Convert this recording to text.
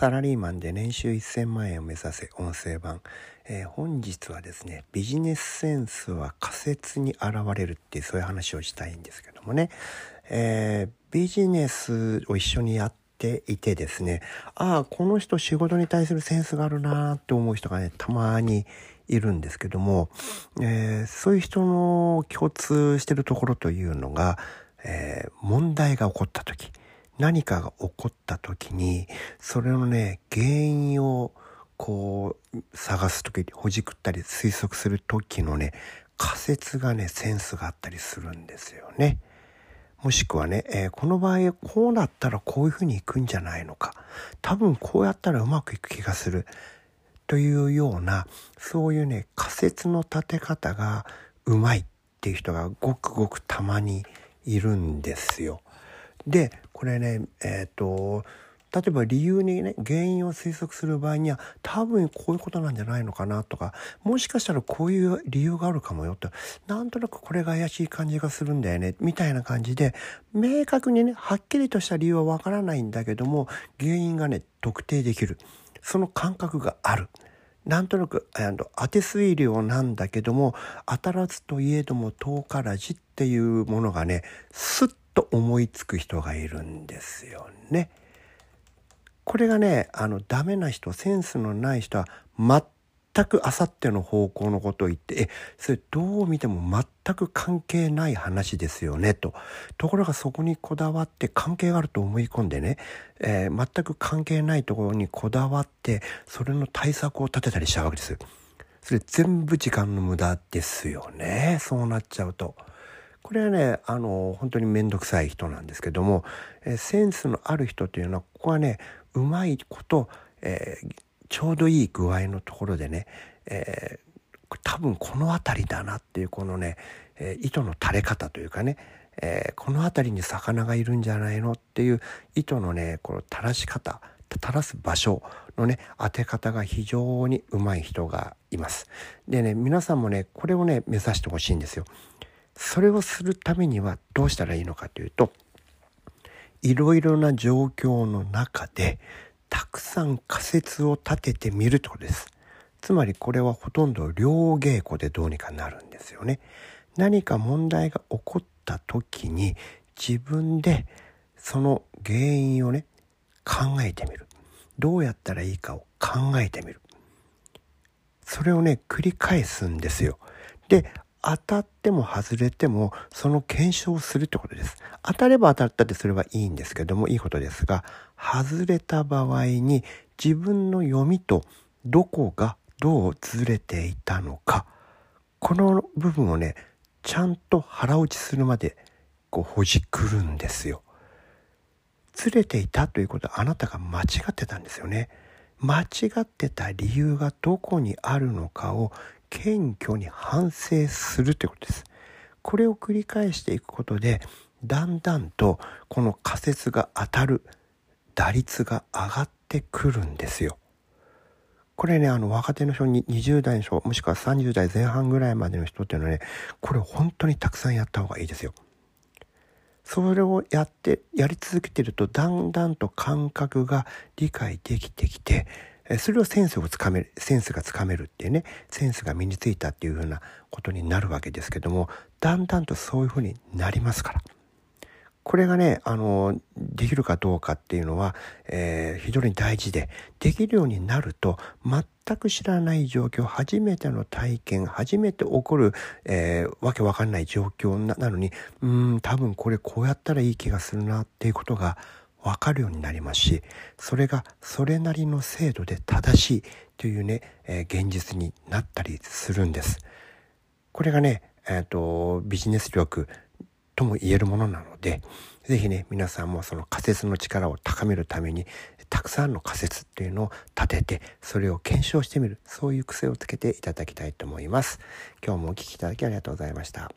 サラリーマンで年収1000万円を目指せ音声版、えー、本日はですねビジネスセンスは仮説に現れるっていうそういう話をしたいんですけどもね、えー、ビジネスを一緒にやっていてですねああこの人仕事に対するセンスがあるなって思う人がねたまにいるんですけども、えー、そういう人の共通してるところというのが、え問題が起こった時。何かが起こった時にそれのね原因をこう探す時にほじくったり推測する時のね仮説がねセンスがあったりするんですよね。もしくはね、えー、この場合こうなったらこういうふうにいくんじゃないのか多分こうやったらうまくいく気がするというようなそういうね仮説の立て方がうまいっていう人がごくごくたまにいるんですよ。でこれねえっ、ー、と例えば理由にね原因を推測する場合には多分こういうことなんじゃないのかなとかもしかしたらこういう理由があるかもよとなんとなくこれが怪しい感じがするんだよねみたいな感じで明確にねはっきりとした理由はわからないんだけども原因がね特定できるその感覚がある。なんとなく当て推量なんだけども当たらずといえども遠からじっていうものがねスッと思いつく人がいるんですよね。これがねあのダメな人センスのない人は全くあさっての方向のことを言ってえそれどう見ても全く関係ない話ですよねとところがそこにこだわって関係があると思い込んでね、えー、全く関係ないところにこだわってそれの対策を立てたりしたわけです。それ全部時間の無駄ですよねそうなっちゃうと。これはねあの本当に面倒くさい人なんですけども、えセンスのある人というのはここはねうまいこと、えー、ちょうどいい具合のところでね、えー、多分この辺りだなっていうこのね、えー、糸の垂れ方というかね、えこの辺りに魚がいるんじゃないのっていう糸のねこの垂らし方垂らす場所のね当て方が非常にうまい人がいます。でね皆さんもねこれをね目指してほしいんですよ。それをするためにはどうしたらいいのかというといろいろな状況の中でたくさん仮説を立ててみるってことです。つまりこれはほとんど両稽古でどうにかなるんですよね。何か問題が起こった時に自分でその原因をね考えてみる。どうやったらいいかを考えてみる。それをね繰り返すんですよ。で当たっても外れてもその検証をするってことです。当たれば当たったってそれはいいんですけどもいいことですが外れた場合に自分の読みとどこがどうずれていたのかこの部分をねちゃんと腹落ちするまでこうほじくるんですよ。ずれていたということはあなたが間違ってたんですよね。間違ってた理由がどこにあるのかを謙虚に反省するということです。これを繰り返していくことでだんだんとこの仮説が当たる打率が上がってくるんですよ。これね、あの若手の人に20代の人、もしくは30代前半ぐらいまでの人っていうのはね、これ本当にたくさんやった方がいいですよ。それをやって、やり続けてるとだんだんと感覚が理解できてきて、それをセンスをつかめる、センスがつかめるっていうね、センスが身についたっていうふうなことになるわけですけども、だんだんとそういうふうになりますから。これがね、あの、できるかどうかっていうのは、えー、非常に大事で、できるようになると、全く知らない状況、初めての体験、初めて起こる、えー、わけわかんない状況なのに、うん、多分これこうやったらいい気がするなっていうことが分かるようになりますしそれがそれなりの精度で正しいというね、えー、現実になったりするんです。これがね、えーと、ビジネス力とも言えるものなので是非ね皆さんもその仮説の力を高めるためにたくさんの仮説っていうのを立ててそれを検証してみるそういう癖をつけていただきたいと思います。今日もお聴きいただきありがとうございました。